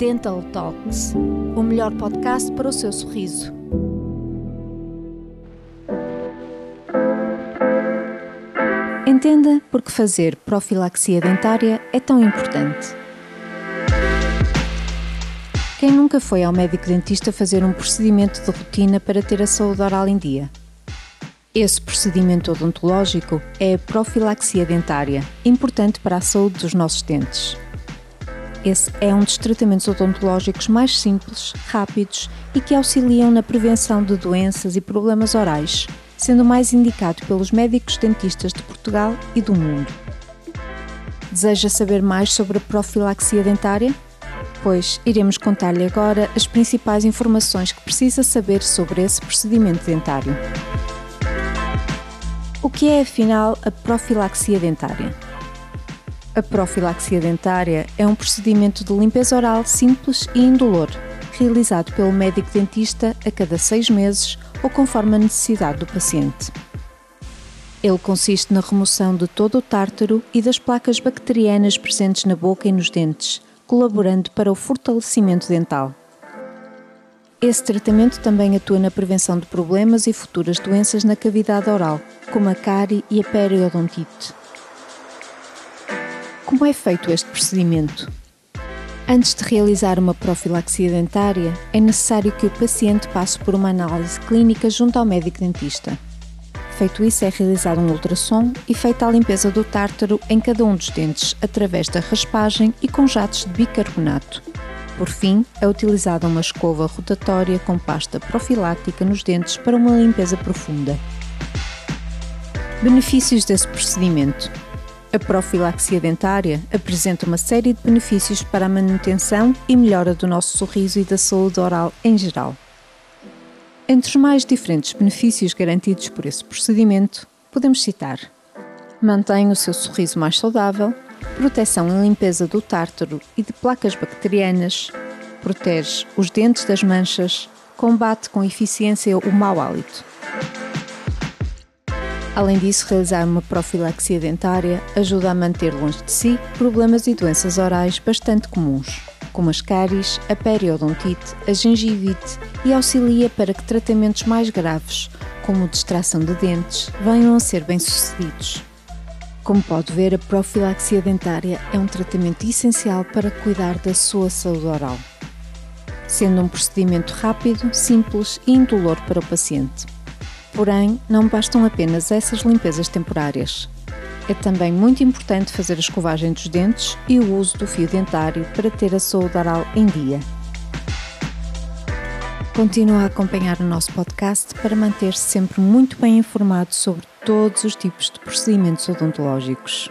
Dental Talks, o melhor podcast para o seu sorriso. Entenda por que fazer profilaxia dentária é tão importante. Quem nunca foi ao médico dentista fazer um procedimento de rotina para ter a saúde oral em dia? Esse procedimento odontológico é a profilaxia dentária, importante para a saúde dos nossos dentes. Esse é um dos tratamentos odontológicos mais simples, rápidos e que auxiliam na prevenção de doenças e problemas orais, sendo mais indicado pelos médicos dentistas de Portugal e do mundo. Deseja saber mais sobre a profilaxia dentária? Pois iremos contar-lhe agora as principais informações que precisa saber sobre esse procedimento dentário. O que é afinal a profilaxia dentária? A profilaxia dentária é um procedimento de limpeza oral simples e indolor, realizado pelo médico dentista a cada seis meses ou conforme a necessidade do paciente. Ele consiste na remoção de todo o tártaro e das placas bacterianas presentes na boca e nos dentes, colaborando para o fortalecimento dental. Esse tratamento também atua na prevenção de problemas e futuras doenças na cavidade oral, como a cárie e a periodontite. Como é feito este procedimento? Antes de realizar uma profilaxia dentária, é necessário que o paciente passe por uma análise clínica junto ao médico dentista. Feito isso, é realizado um ultrassom e feita a limpeza do tártaro em cada um dos dentes através da raspagem e com jatos de bicarbonato. Por fim, é utilizada uma escova rotatória com pasta profilática nos dentes para uma limpeza profunda. Benefícios desse procedimento: a profilaxia dentária apresenta uma série de benefícios para a manutenção e melhora do nosso sorriso e da saúde oral em geral. Entre os mais diferentes benefícios garantidos por esse procedimento, podemos citar: mantém o seu sorriso mais saudável, proteção e limpeza do tártaro e de placas bacterianas, protege os dentes das manchas, combate com eficiência o mau hálito. Além disso, realizar uma profilaxia dentária ajuda a manter longe de si problemas e doenças orais bastante comuns, como as cáries, a periodontite, a gengivite e auxilia para que tratamentos mais graves, como distração de dentes, venham a ser bem-sucedidos. Como pode ver, a profilaxia dentária é um tratamento essencial para cuidar da sua saúde oral, sendo um procedimento rápido, simples e indolor para o paciente. Porém, não bastam apenas essas limpezas temporárias. É também muito importante fazer a escovagem dos dentes e o uso do fio dentário para ter a saúde oral em dia. Continua a acompanhar o nosso podcast para manter-se sempre muito bem informado sobre todos os tipos de procedimentos odontológicos.